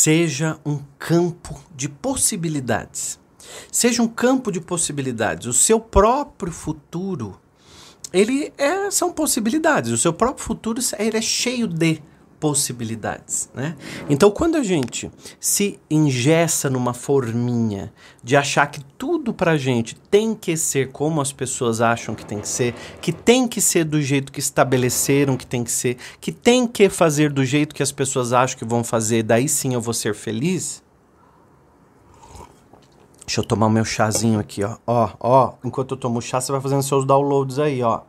seja um campo de possibilidades. Seja um campo de possibilidades. O seu próprio futuro, ele é, são possibilidades. O seu próprio futuro ele é cheio de possibilidades, né? Então, quando a gente se ingessa numa forminha de achar que tudo pra gente tem que ser como as pessoas acham que tem que ser, que tem que ser do jeito que estabeleceram que tem que ser, que tem que fazer do jeito que as pessoas acham que vão fazer, daí sim eu vou ser feliz. Deixa eu tomar o meu chazinho aqui, ó. Ó, ó, enquanto eu tomo o chá, você vai fazendo seus downloads aí, ó.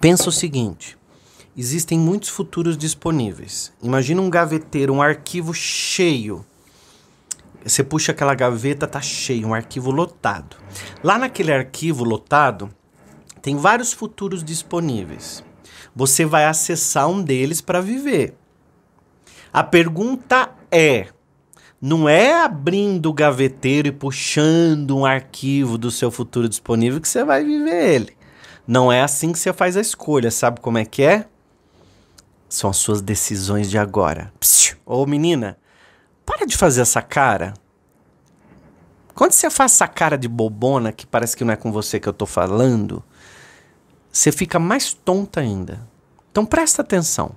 Pensa o seguinte, existem muitos futuros disponíveis. Imagina um gaveteiro, um arquivo cheio. Você puxa aquela gaveta, tá cheio, um arquivo lotado. Lá naquele arquivo lotado, tem vários futuros disponíveis. Você vai acessar um deles para viver. A pergunta é: não é abrindo o gaveteiro e puxando um arquivo do seu futuro disponível que você vai viver ele. Não é assim que você faz a escolha. Sabe como é que é? São as suas decisões de agora. Ô menina, para de fazer essa cara. Quando você faz essa cara de bobona, que parece que não é com você que eu tô falando, você fica mais tonta ainda. Então presta atenção.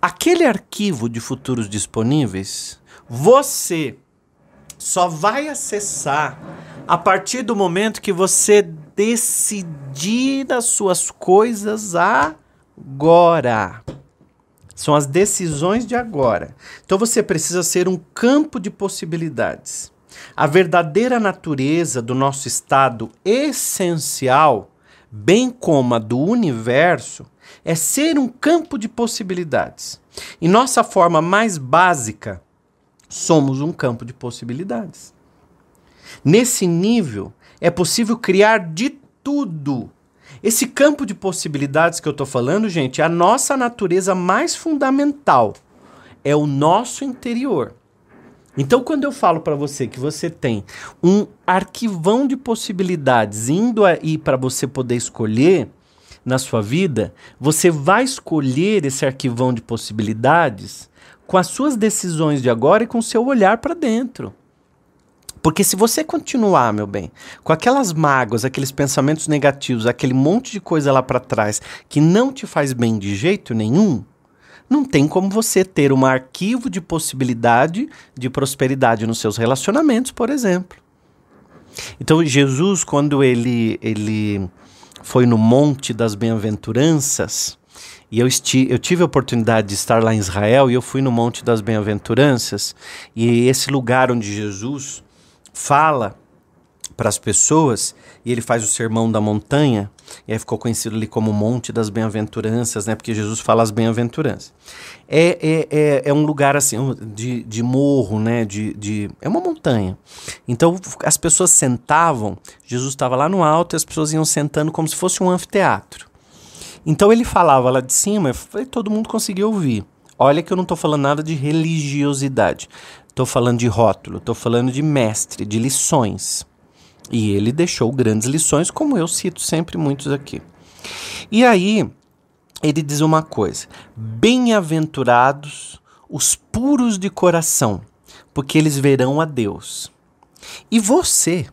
Aquele arquivo de futuros disponíveis, você só vai acessar a partir do momento que você decidir as suas coisas a agora. São as decisões de agora. Então você precisa ser um campo de possibilidades. A verdadeira natureza do nosso estado essencial, bem como a do universo, é ser um campo de possibilidades. Em nossa forma mais básica, somos um campo de possibilidades. Nesse nível, é possível criar de tudo esse campo de possibilidades que eu estou falando, gente, é a nossa natureza mais fundamental. É o nosso interior. Então, quando eu falo para você que você tem um arquivão de possibilidades indo aí para você poder escolher na sua vida, você vai escolher esse arquivão de possibilidades com as suas decisões de agora e com o seu olhar para dentro. Porque se você continuar, meu bem, com aquelas mágoas, aqueles pensamentos negativos, aquele monte de coisa lá para trás que não te faz bem de jeito nenhum, não tem como você ter um arquivo de possibilidade de prosperidade nos seus relacionamentos, por exemplo. Então, Jesus, quando ele, ele foi no Monte das Bem-aventuranças, e eu, esti eu tive a oportunidade de estar lá em Israel, e eu fui no Monte das Bem-aventuranças, e esse lugar onde Jesus fala para as pessoas e ele faz o sermão da montanha, e aí ficou conhecido ali como Monte das Bem-aventuranças, né? Porque Jesus fala as bem-aventuranças. É, é, é, é, um lugar assim de, de morro, né? De, de, é uma montanha. Então as pessoas sentavam, Jesus estava lá no alto e as pessoas iam sentando como se fosse um anfiteatro. Então ele falava lá de cima e todo mundo conseguia ouvir. Olha que eu não estou falando nada de religiosidade. Estou falando de rótulo, estou falando de mestre, de lições. E ele deixou grandes lições, como eu cito sempre muitos aqui. E aí, ele diz uma coisa: Bem-aventurados os puros de coração, porque eles verão a Deus. E você,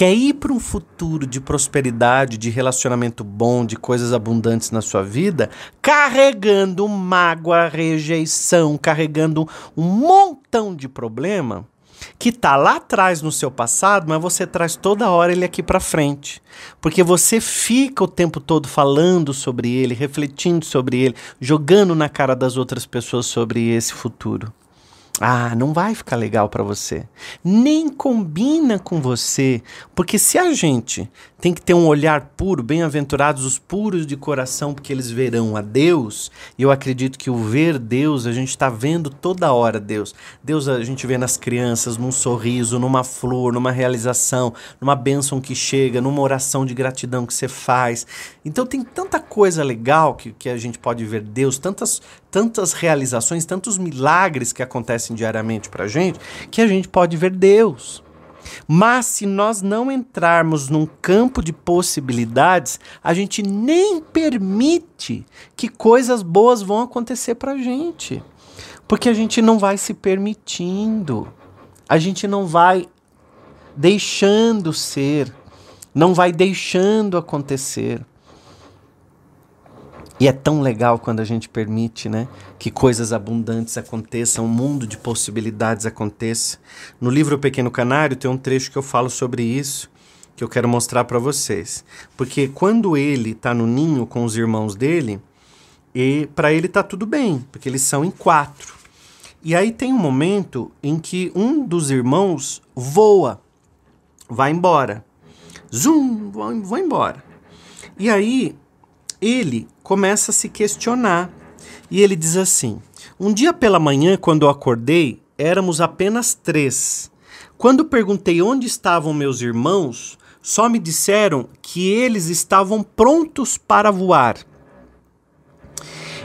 quer ir para um futuro de prosperidade, de relacionamento bom, de coisas abundantes na sua vida, carregando mágoa, rejeição, carregando um montão de problema que tá lá atrás no seu passado, mas você traz toda hora ele aqui para frente. Porque você fica o tempo todo falando sobre ele, refletindo sobre ele, jogando na cara das outras pessoas sobre esse futuro. Ah, não vai ficar legal para você. Nem combina com você, porque se a gente tem que ter um olhar puro, bem-aventurados os puros de coração, porque eles verão a Deus. E eu acredito que o ver Deus, a gente está vendo toda hora Deus. Deus a gente vê nas crianças, num sorriso, numa flor, numa realização, numa bênção que chega, numa oração de gratidão que você faz. Então tem tanta coisa legal que, que a gente pode ver Deus, tantas, tantas realizações, tantos milagres que acontecem diariamente para a gente, que a gente pode ver Deus. Mas se nós não entrarmos num campo de possibilidades, a gente nem permite que coisas boas vão acontecer para a gente. Porque a gente não vai se permitindo. A gente não vai deixando ser, não vai deixando acontecer. E é tão legal quando a gente permite, né, que coisas abundantes aconteçam, um mundo de possibilidades aconteça. No livro Pequeno Canário tem um trecho que eu falo sobre isso, que eu quero mostrar para vocês. Porque quando ele está no ninho com os irmãos dele, e para ele tá tudo bem, porque eles são em quatro. E aí tem um momento em que um dos irmãos voa, vai embora. Vou, vou embora. E aí ele começa a se questionar. E ele diz assim: Um dia pela manhã, quando eu acordei, éramos apenas três. Quando perguntei onde estavam meus irmãos, só me disseram que eles estavam prontos para voar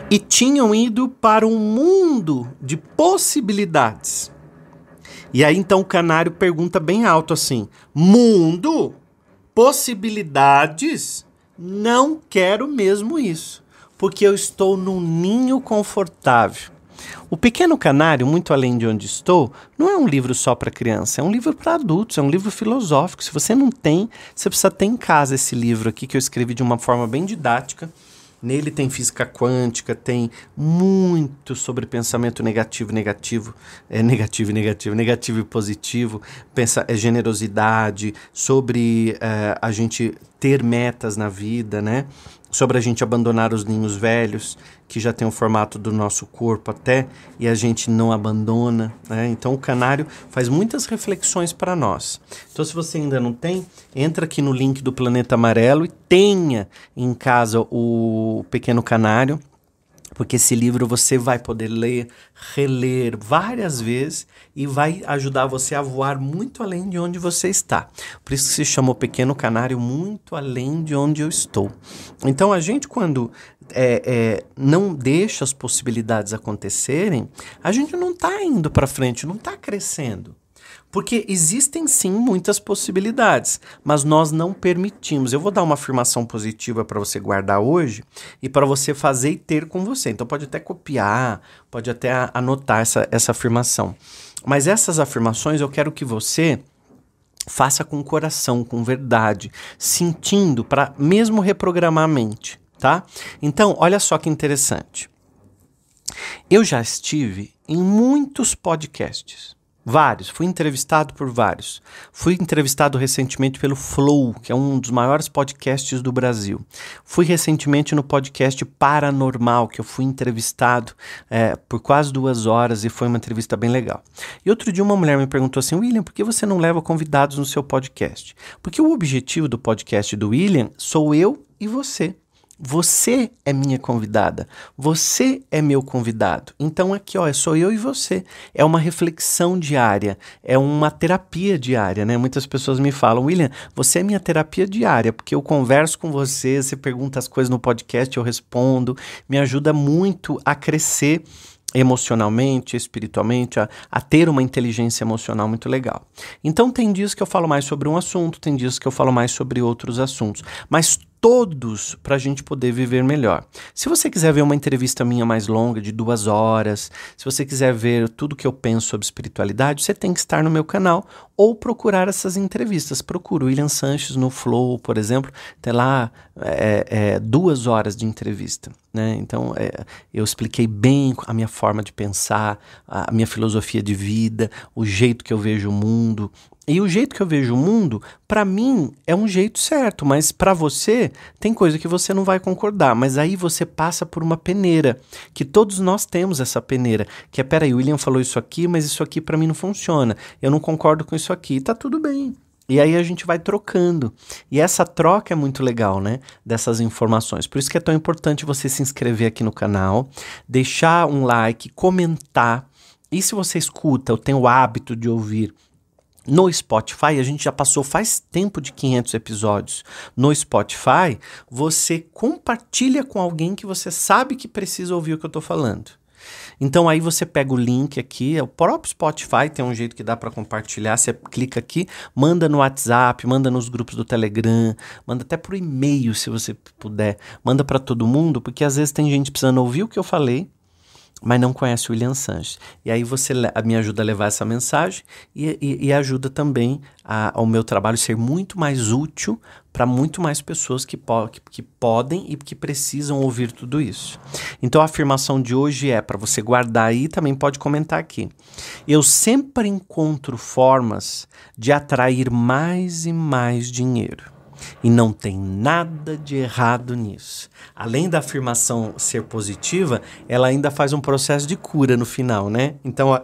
e tinham ido para um mundo de possibilidades. E aí então o canário pergunta bem alto assim: Mundo? Possibilidades? Não quero mesmo isso, porque eu estou num ninho confortável. O Pequeno Canário, muito além de onde estou, não é um livro só para criança, é um livro para adultos, é um livro filosófico. Se você não tem, você precisa ter em casa esse livro aqui que eu escrevi de uma forma bem didática Nele tem física quântica, tem muito sobre pensamento negativo, negativo, é negativo, negativo, negativo e positivo, pensa é generosidade, sobre é, a gente ter metas na vida, né? Sobre a gente abandonar os ninhos velhos, que já tem o formato do nosso corpo até, e a gente não abandona, né? Então o canário faz muitas reflexões para nós. Então se você ainda não tem, entra aqui no link do Planeta Amarelo e tenha em casa o Pequeno Canário, porque esse livro você vai poder ler, reler várias vezes e vai ajudar você a voar muito além de onde você está. Por isso se chamou Pequeno Canário, muito além de onde eu estou. Então a gente, quando é, é, não deixa as possibilidades acontecerem, a gente não está indo para frente, não está crescendo. Porque existem sim muitas possibilidades, mas nós não permitimos. Eu vou dar uma afirmação positiva para você guardar hoje e para você fazer e ter com você. Então pode até copiar, pode até anotar essa, essa afirmação. Mas essas afirmações eu quero que você faça com coração, com verdade, sentindo para mesmo reprogramar a mente, tá? Então, olha só que interessante. Eu já estive em muitos podcasts. Vários. Fui entrevistado por vários. Fui entrevistado recentemente pelo Flow, que é um dos maiores podcasts do Brasil. Fui recentemente no podcast Paranormal, que eu fui entrevistado é, por quase duas horas e foi uma entrevista bem legal. E outro dia uma mulher me perguntou assim, William, por que você não leva convidados no seu podcast? Porque o objetivo do podcast do William sou eu e você. Você é minha convidada, você é meu convidado. Então aqui, ó, é sou eu e você. É uma reflexão diária, é uma terapia diária, né? Muitas pessoas me falam, William, você é minha terapia diária, porque eu converso com você, você pergunta as coisas no podcast, eu respondo, me ajuda muito a crescer emocionalmente, espiritualmente, a, a, ter uma inteligência emocional muito legal. Então tem dias que eu falo mais sobre um assunto, tem dias que eu falo mais sobre outros assuntos, mas todos para a gente poder viver melhor. Se você quiser ver uma entrevista minha mais longa, de duas horas, se você quiser ver tudo que eu penso sobre espiritualidade, você tem que estar no meu canal ou procurar essas entrevistas. Procura o William Sanches no Flow, por exemplo, tem lá é, é, duas horas de entrevista. Né? Então, é, eu expliquei bem a minha forma de pensar, a minha filosofia de vida, o jeito que eu vejo o mundo, e o jeito que eu vejo o mundo, para mim, é um jeito certo, mas para você, tem coisa que você não vai concordar. Mas aí você passa por uma peneira, que todos nós temos essa peneira. Que é, peraí, o William falou isso aqui, mas isso aqui para mim não funciona. Eu não concordo com isso aqui. Tá tudo bem. E aí a gente vai trocando. E essa troca é muito legal, né? Dessas informações. Por isso que é tão importante você se inscrever aqui no canal, deixar um like, comentar. E se você escuta, eu tenho o hábito de ouvir no Spotify, a gente já passou faz tempo de 500 episódios. No Spotify, você compartilha com alguém que você sabe que precisa ouvir o que eu estou falando. Então aí você pega o link aqui, é o próprio Spotify tem um jeito que dá para compartilhar. Você clica aqui, manda no WhatsApp, manda nos grupos do Telegram, manda até por e-mail se você puder, manda para todo mundo, porque às vezes tem gente precisando ouvir o que eu falei mas não conhece o William Sanches. E aí você me ajuda a levar essa mensagem e, e, e ajuda também a, ao meu trabalho ser muito mais útil para muito mais pessoas que, po que, que, podem e que precisam ouvir tudo isso. Então a afirmação de hoje é para você guardar aí, também pode comentar aqui. Eu sempre encontro formas de atrair mais e mais dinheiro. E não tem nada de errado nisso. Além da afirmação ser positiva, ela ainda faz um processo de cura no final, né? Então,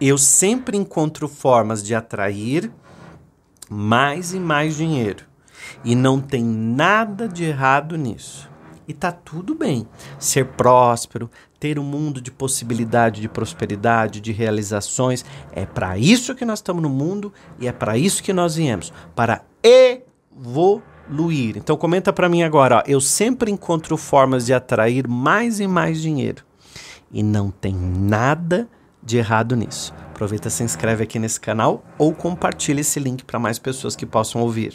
eu sempre encontro formas de atrair mais e mais dinheiro. E não tem nada de errado nisso. E tá tudo bem ser próspero, ter um mundo de possibilidade de prosperidade, de realizações. É para isso que nós estamos no mundo e é para isso que nós viemos para evoluir. Então comenta para mim agora, ó, eu sempre encontro formas de atrair mais e mais dinheiro. E não tem nada de errado nisso. Aproveita, se inscreve aqui nesse canal ou compartilha esse link para mais pessoas que possam ouvir.